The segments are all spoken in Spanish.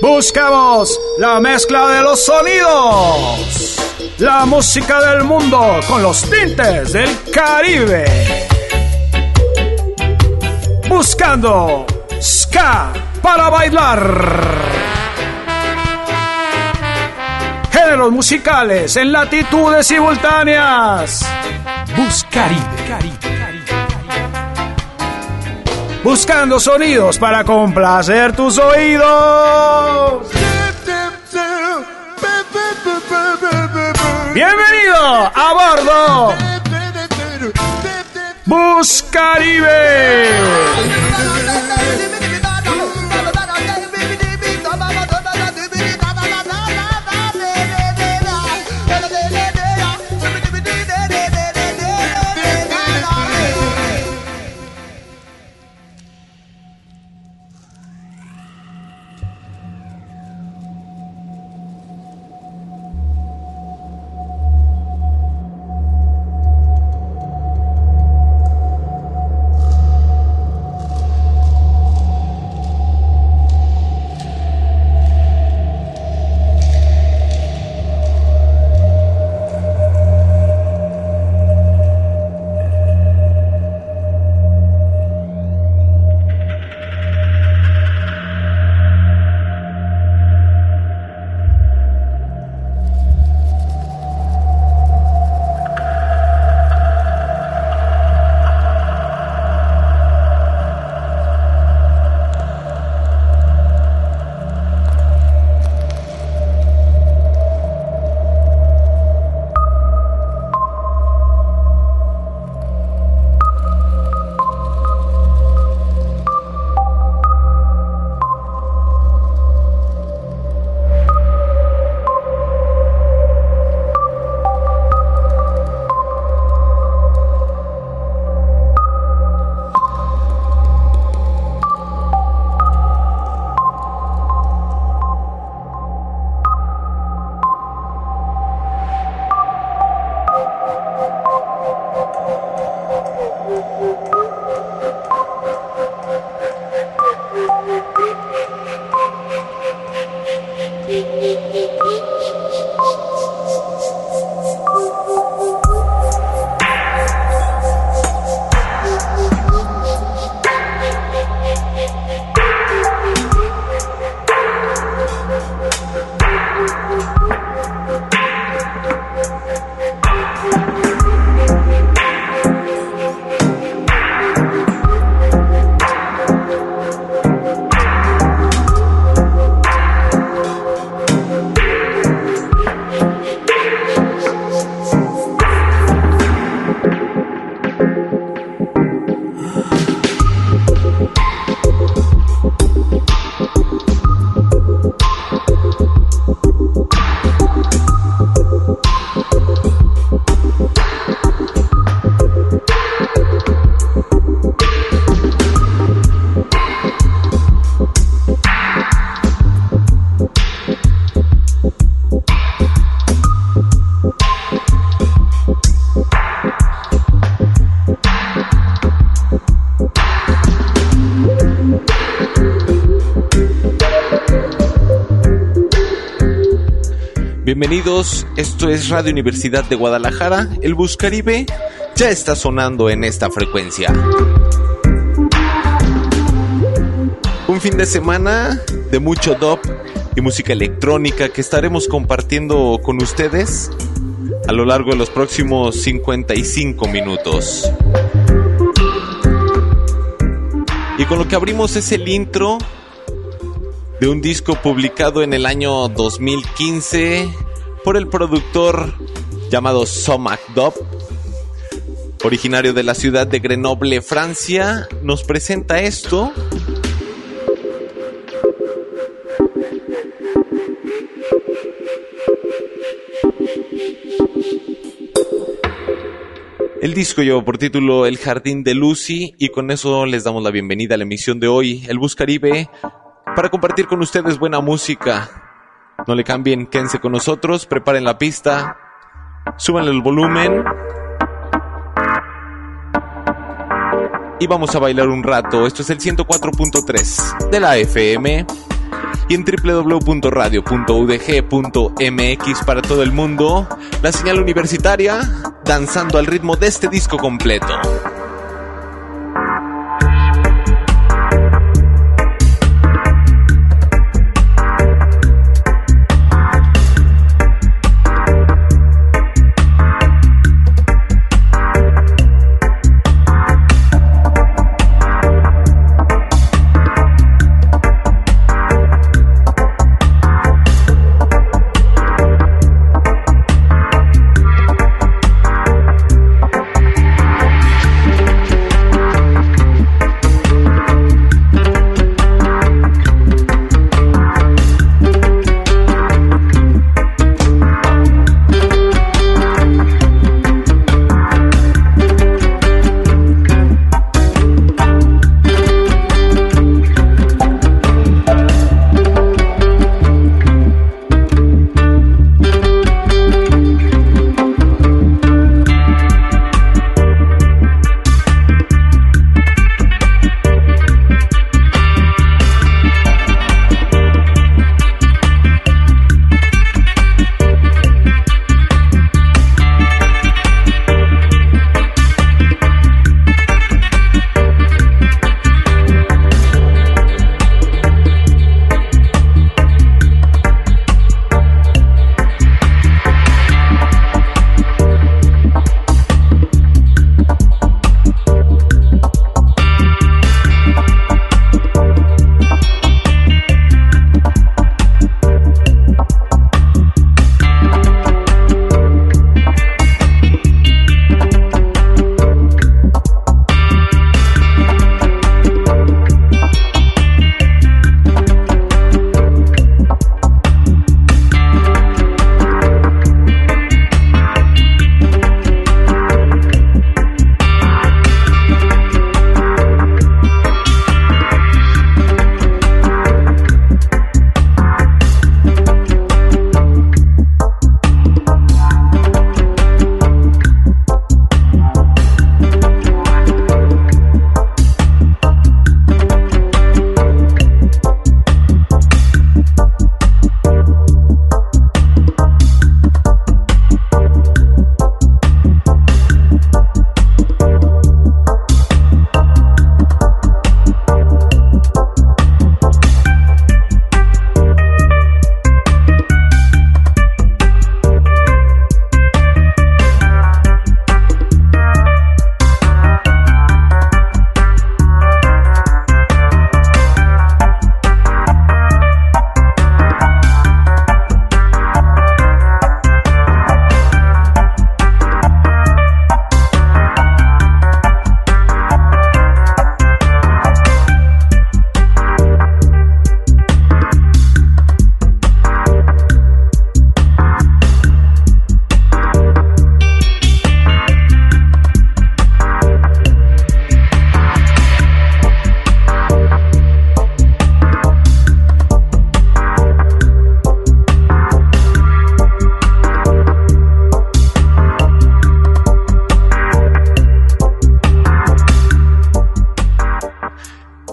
Buscamos la mezcla de los sonidos. La música del mundo con los tintes del Caribe. Buscando ska para bailar. Géneros musicales en latitudes simultáneas. Buscaribe. Buscando sonidos para complacer tus oídos. Bienvenido a bordo. Buscaribe. Bienvenidos, esto es Radio Universidad de Guadalajara. El Buscaribe ya está sonando en esta frecuencia. Un fin de semana de mucho dub y música electrónica que estaremos compartiendo con ustedes a lo largo de los próximos 55 minutos. Y con lo que abrimos es el intro de un disco publicado en el año 2015 por el productor llamado Somac Dub, originario de la ciudad de Grenoble, Francia, nos presenta esto. El disco lleva por título El Jardín de Lucy y con eso les damos la bienvenida a la emisión de hoy, El Buscaribe, para compartir con ustedes buena música, no le cambien, quédense con nosotros, preparen la pista, súbanle el volumen. Y vamos a bailar un rato. Esto es el 104.3 de la FM. y en www.radio.udg.mx para todo el mundo, la señal universitaria danzando al ritmo de este disco completo.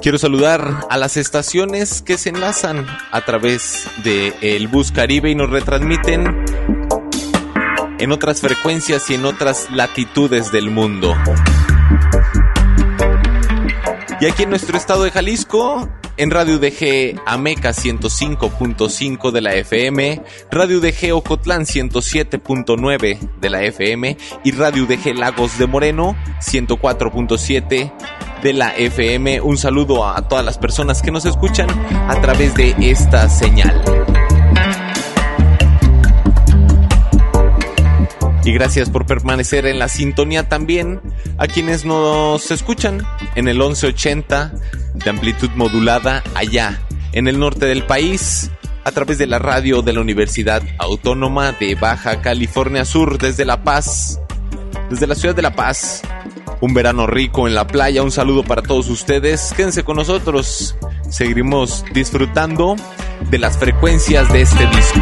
Quiero saludar a las estaciones que se enlazan a través del el bus Caribe y nos retransmiten en otras frecuencias y en otras latitudes del mundo. Y aquí en nuestro estado de Jalisco, en Radio DG Ameca 105.5 de la FM, Radio DG Ocotlán 107.9 de la FM y Radio DG Lagos de Moreno 104.7 de la FM. Un saludo a todas las personas que nos escuchan a través de esta señal. Y gracias por permanecer en la sintonía también a quienes nos escuchan en el 1180 de amplitud modulada allá en el norte del país a través de la radio de la Universidad Autónoma de Baja California Sur desde La Paz, desde la ciudad de La Paz un verano rico en la playa. Un saludo para todos ustedes. Quédense con nosotros. Seguiremos disfrutando de las frecuencias de este disco.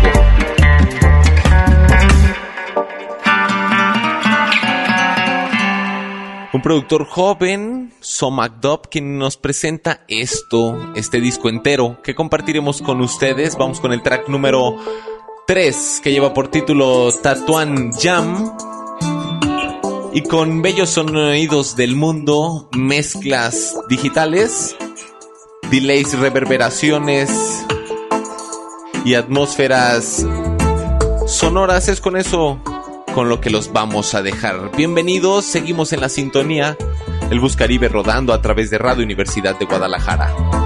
Productor joven Somagdop, quien nos presenta esto, este disco entero que compartiremos con ustedes. Vamos con el track número 3 que lleva por título Tatuan Jam. Y con bellos sonidos del mundo, mezclas digitales, delays, reverberaciones y atmósferas sonoras. Es con eso con lo que los vamos a dejar. Bienvenidos, seguimos en la sintonía. El Buscaribe rodando a través de Radio Universidad de Guadalajara.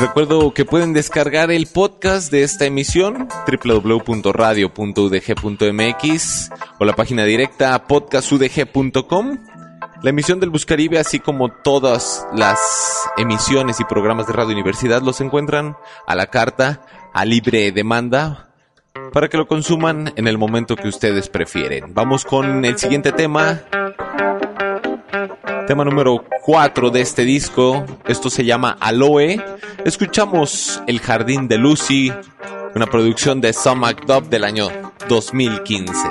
Recuerdo que pueden descargar el podcast de esta emisión www.radio.udg.mx o la página directa podcastudg.com La emisión del Buscaribe, así como todas las emisiones y programas de Radio Universidad, los encuentran a la carta, a libre demanda, para que lo consuman en el momento que ustedes prefieren. Vamos con el siguiente tema tema número 4 de este disco. Esto se llama Aloe. Escuchamos El Jardín de Lucy, una producción de Sam McDubb del año 2015.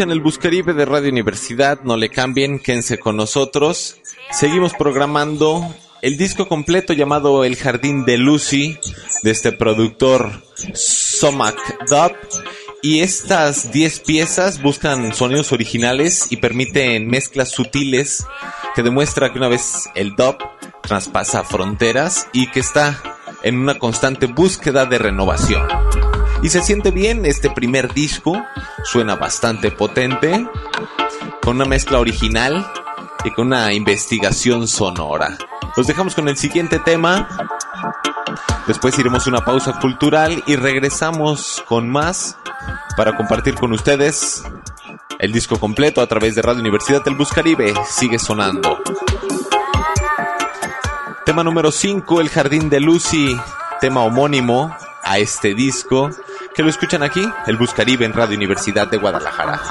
Escuchan el Buscaribe de Radio Universidad, no le cambien, quédense con nosotros. Seguimos programando el disco completo llamado El Jardín de Lucy de este productor Somac Dub. Y estas 10 piezas buscan sonidos originales y permiten mezclas sutiles que demuestra que una vez el dub traspasa fronteras y que está en una constante búsqueda de renovación. Y se siente bien este primer disco, suena bastante potente, con una mezcla original y con una investigación sonora. Los dejamos con el siguiente tema. Después iremos a una pausa cultural y regresamos con más para compartir con ustedes el disco completo a través de Radio Universidad del Buscaribe. Sigue sonando. Tema número 5, El Jardín de Lucy, tema homónimo a este disco que lo escuchan aquí, el Buscaribe en Radio Universidad de Guadalajara.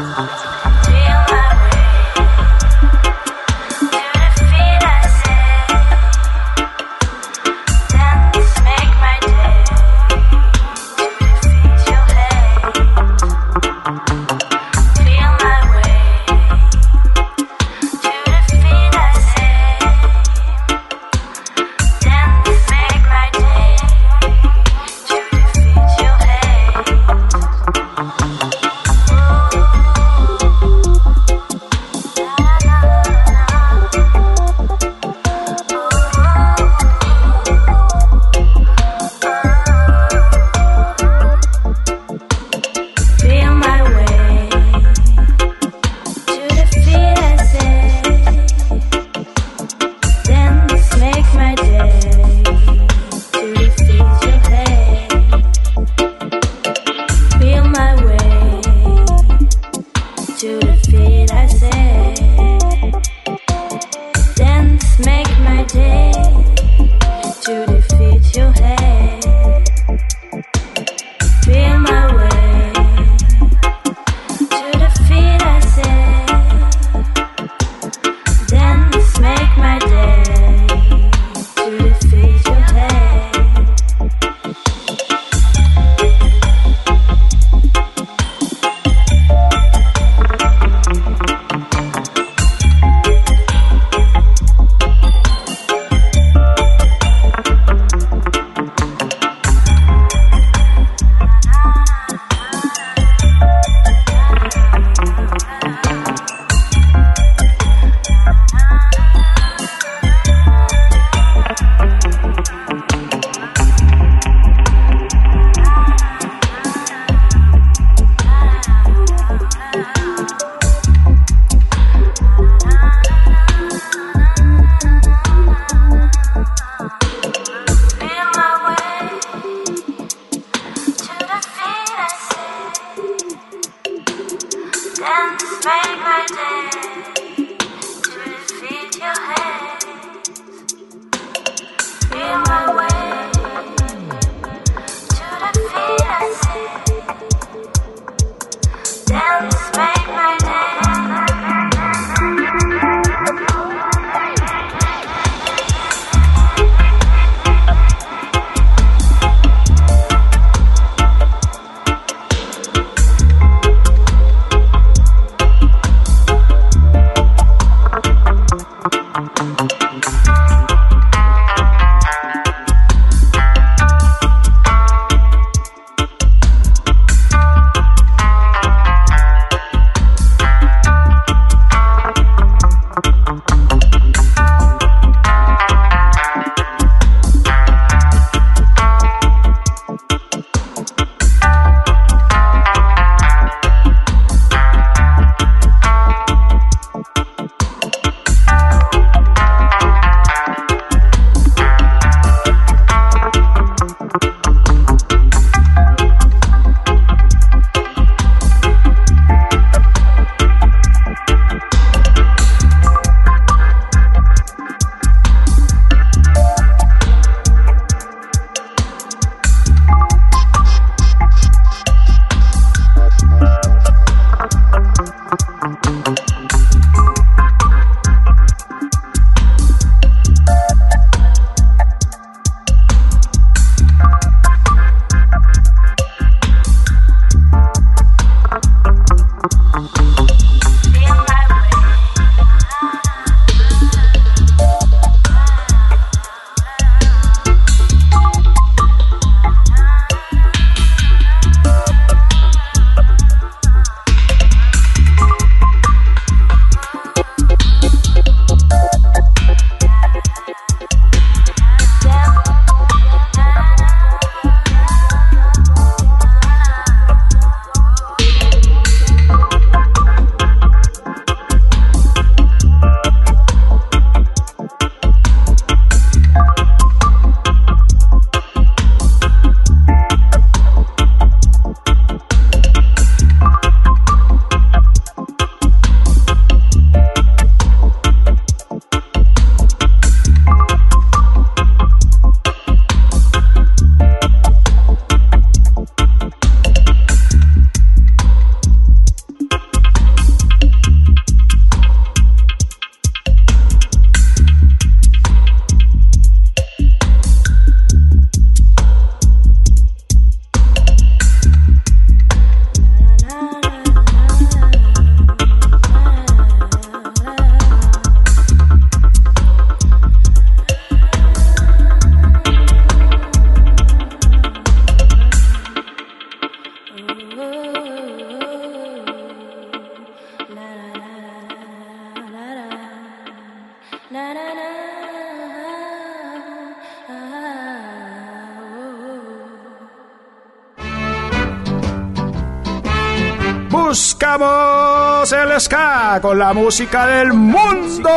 El ska con la música del mundo.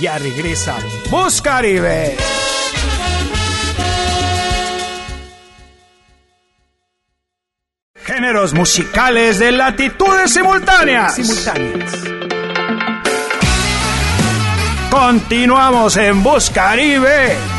Ya regresa Buscaribe. Géneros musicales de latitudes simultáneas. simultáneas. Continuamos en Buscaribe.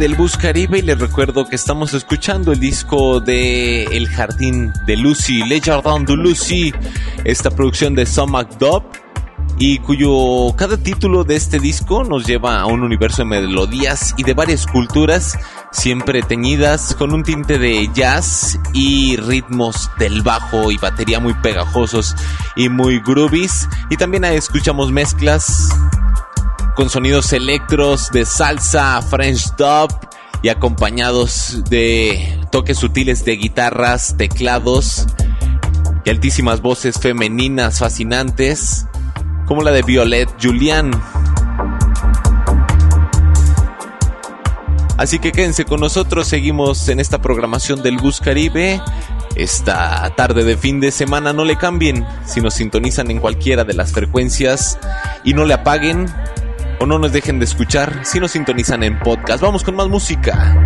Del Bus Caribe y les recuerdo que estamos escuchando el disco de El Jardín de Lucy, Le Jardin de Lucy, esta producción de Sam McDubb y cuyo cada título de este disco nos lleva a un universo de melodías y de varias culturas, siempre teñidas con un tinte de jazz y ritmos del bajo y batería muy pegajosos y muy groovies. Y también escuchamos mezclas con sonidos electros de salsa, French dub y acompañados de toques sutiles de guitarras, teclados y altísimas voces femeninas fascinantes como la de Violet Julian. Así que quédense con nosotros, seguimos en esta programación del Bus Caribe. Esta tarde de fin de semana no le cambien si nos sintonizan en cualquiera de las frecuencias y no le apaguen o no nos dejen de escuchar si nos sintonizan en podcast. Vamos con más música.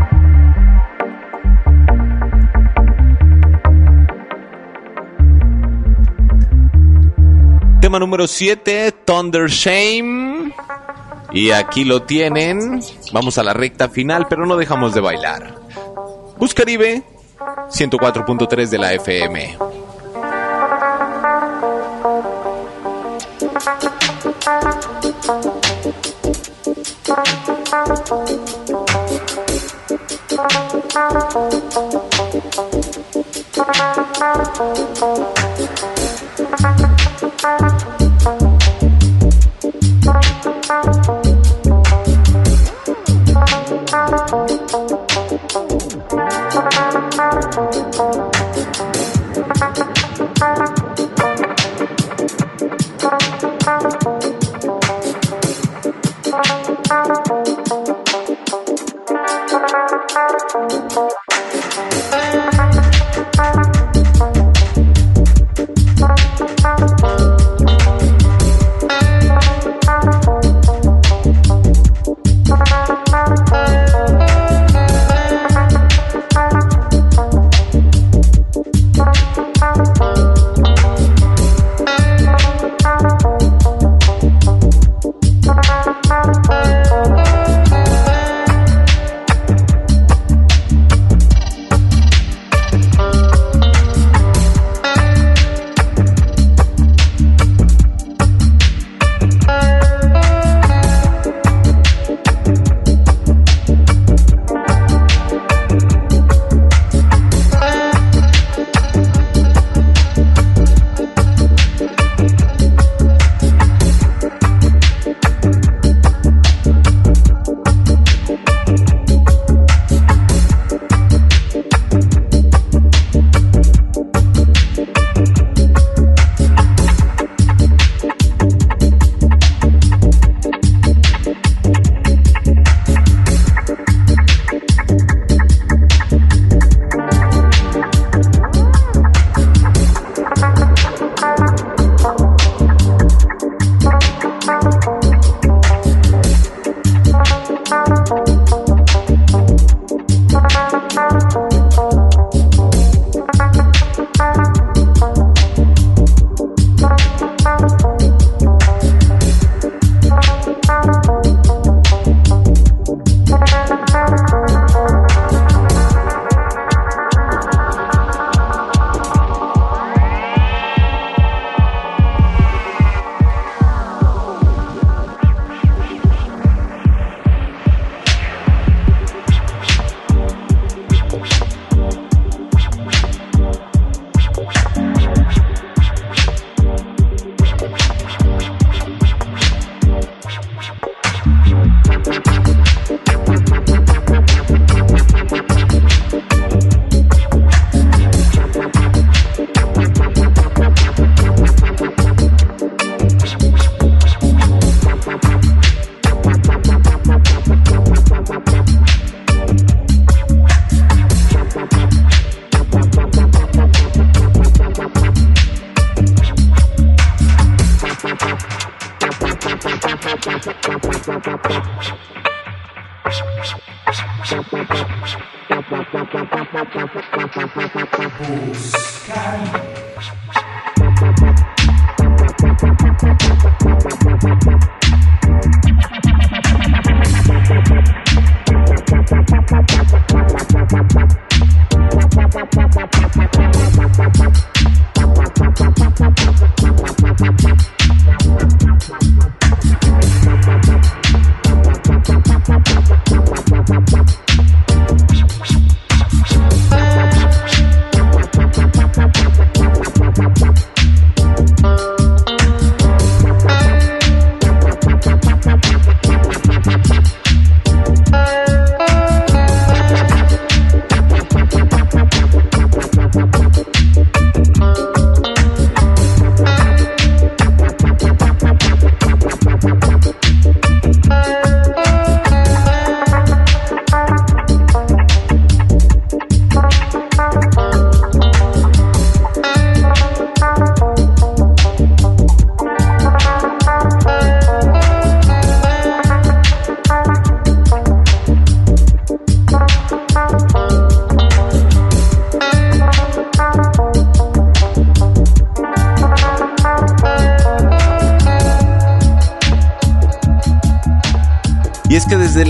Tema número 7, Thunder Shame. Y aquí lo tienen. Vamos a la recta final, pero no dejamos de bailar. Buscaribe, 104.3 de la FM.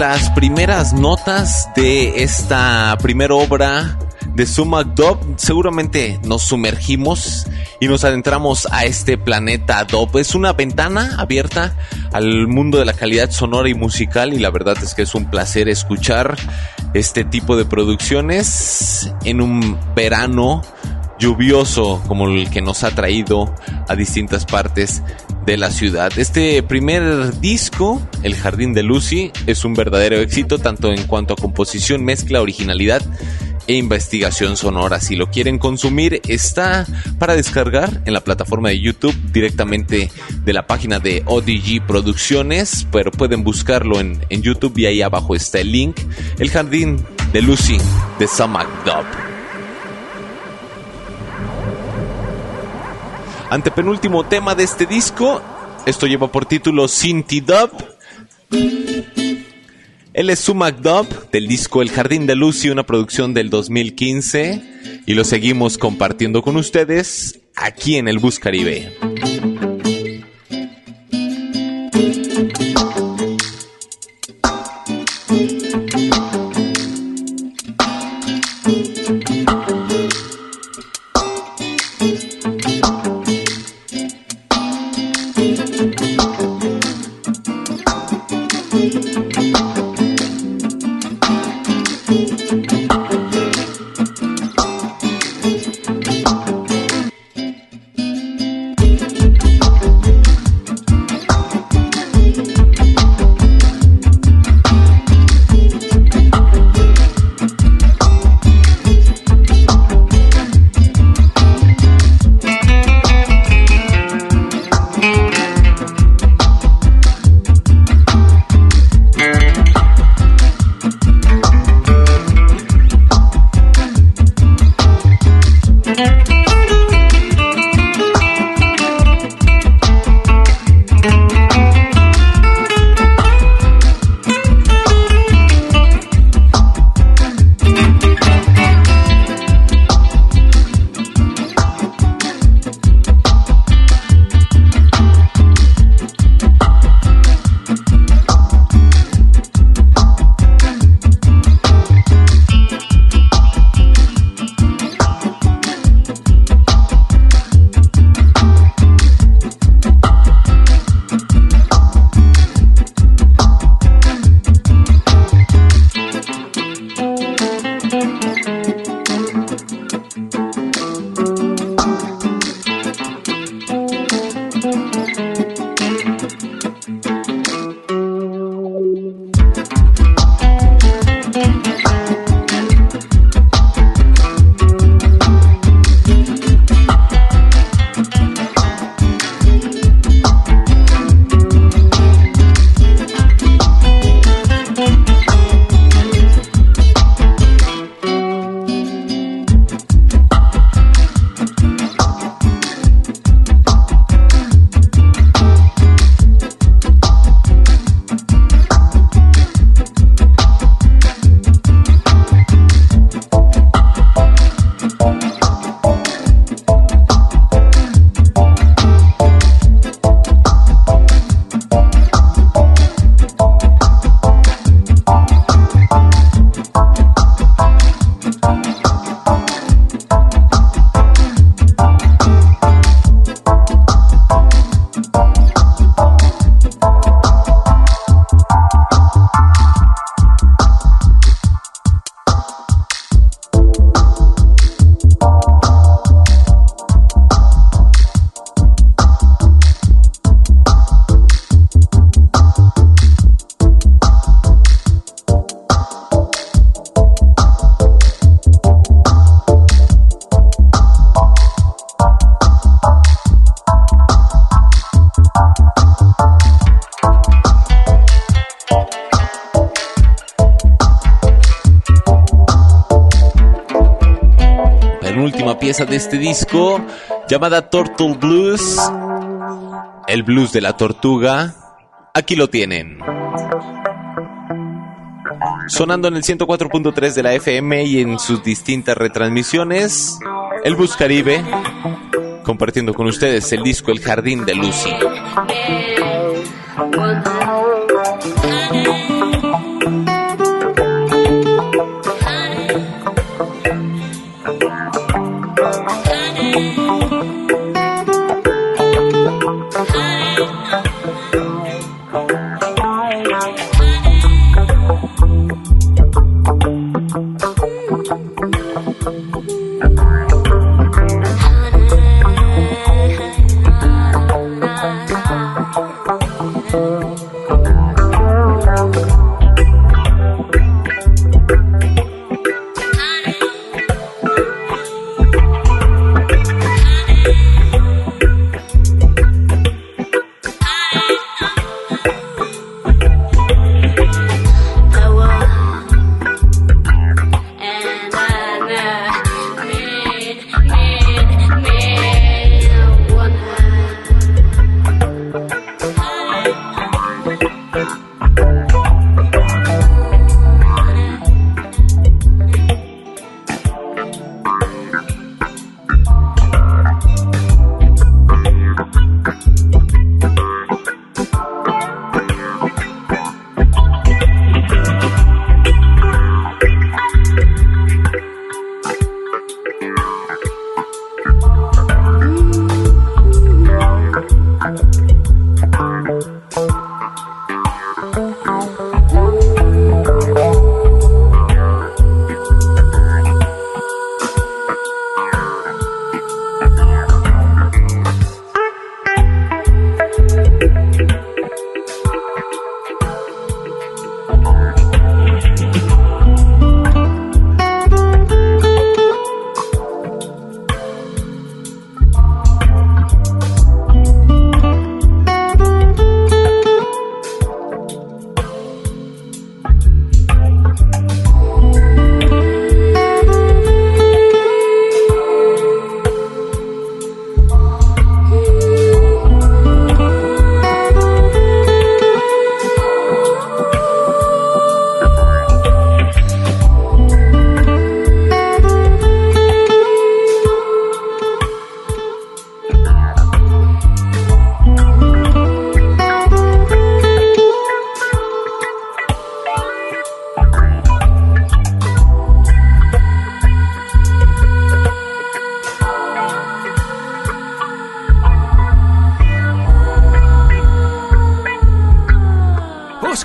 Las primeras notas de esta primera obra de Sumac Dub, seguramente nos sumergimos y nos adentramos a este planeta Dub. Es una ventana abierta al mundo de la calidad sonora y musical y la verdad es que es un placer escuchar este tipo de producciones en un verano lluvioso como el que nos ha traído a distintas partes de la ciudad. Este primer disco, El Jardín de Lucy, es un verdadero éxito tanto en cuanto a composición, mezcla, originalidad e investigación sonora. Si lo quieren consumir, está para descargar en la plataforma de YouTube directamente de la página de ODG Producciones, pero pueden buscarlo en, YouTube y ahí abajo está el link. El Jardín de Lucy de Samak Dub. Antepenúltimo tema de este disco, esto lleva por título Sinti Dub. Él es Sumac Dub del disco El Jardín de Lucy, una producción del 2015, y lo seguimos compartiendo con ustedes aquí en el Bus Caribe. De este disco llamada Turtle Blues, el blues de la tortuga. Aquí lo tienen. Sonando en el 104.3 de la FM y en sus distintas retransmisiones, el Bus Caribe, compartiendo con ustedes el disco El Jardín de Lucy.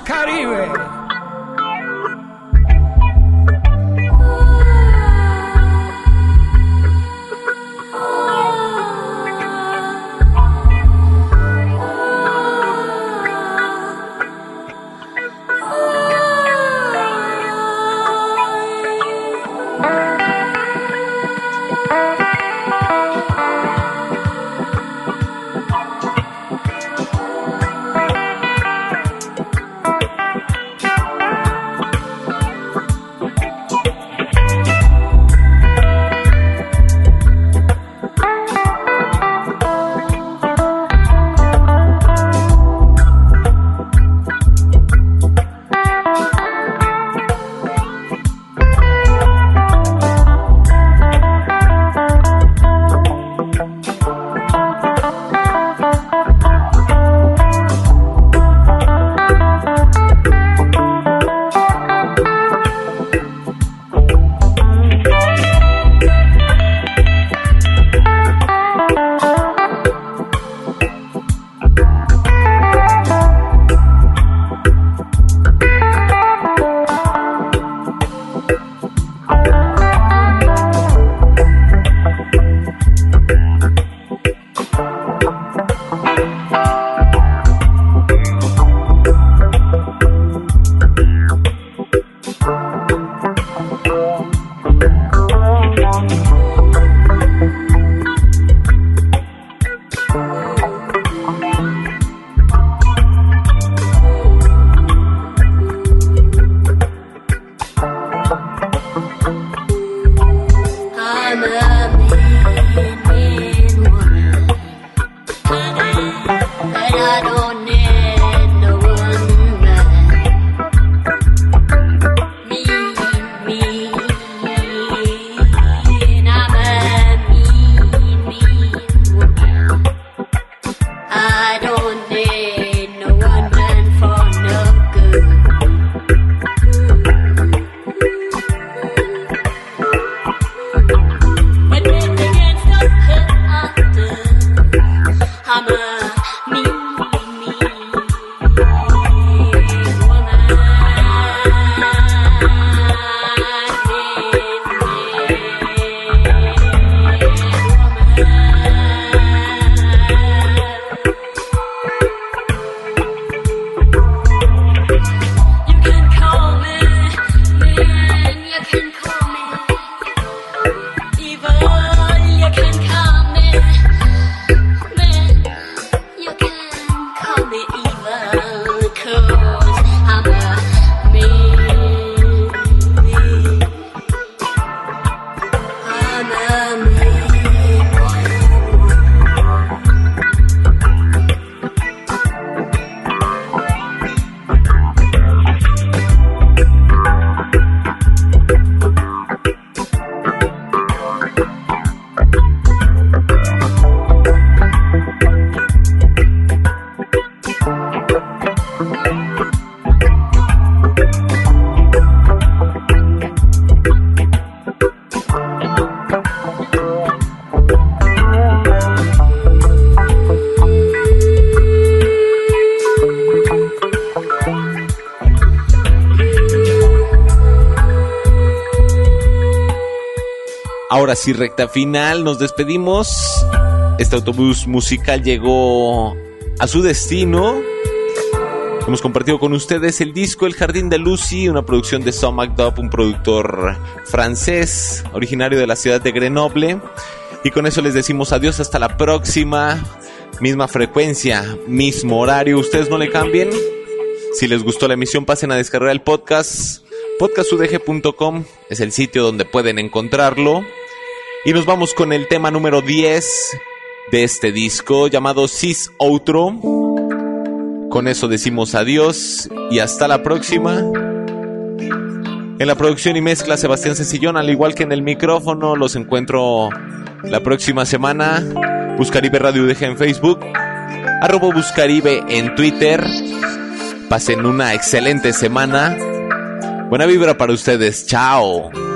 When Ahora recta final, nos despedimos. Este autobús musical llegó a su destino. Hemos compartido con ustedes el disco El Jardín de Lucy, una producción de Sam McDuff, un productor francés, originario de la ciudad de Grenoble. Y con eso les decimos adiós hasta la próxima. Misma frecuencia, mismo horario. Ustedes no le cambien. Si les gustó la emisión, pasen a descargar el podcast. Podcastudg.com es el sitio donde pueden encontrarlo. Y nos vamos con el tema número 10 de este disco llamado Cis Outro. Con eso decimos adiós y hasta la próxima. En la producción y mezcla Sebastián Cecillón, al igual que en el micrófono, los encuentro la próxima semana. Buscaribe Radio UDG en Facebook, arroba Buscaribe en Twitter. Pasen una excelente semana. Buena vibra para ustedes. Chao.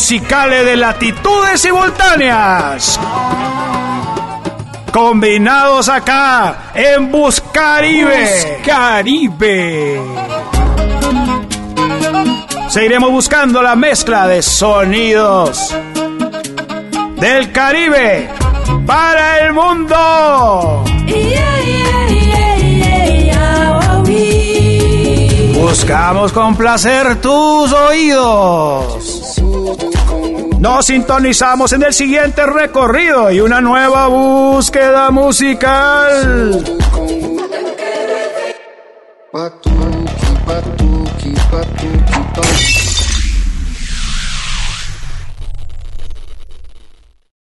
Musicales de latitudes simultáneas. Combinados acá en Buscaribe. Caribe. Seguiremos buscando la mezcla de sonidos del Caribe para el mundo. Buscamos con placer tus oídos. Nos sintonizamos en el siguiente recorrido y una nueva búsqueda musical.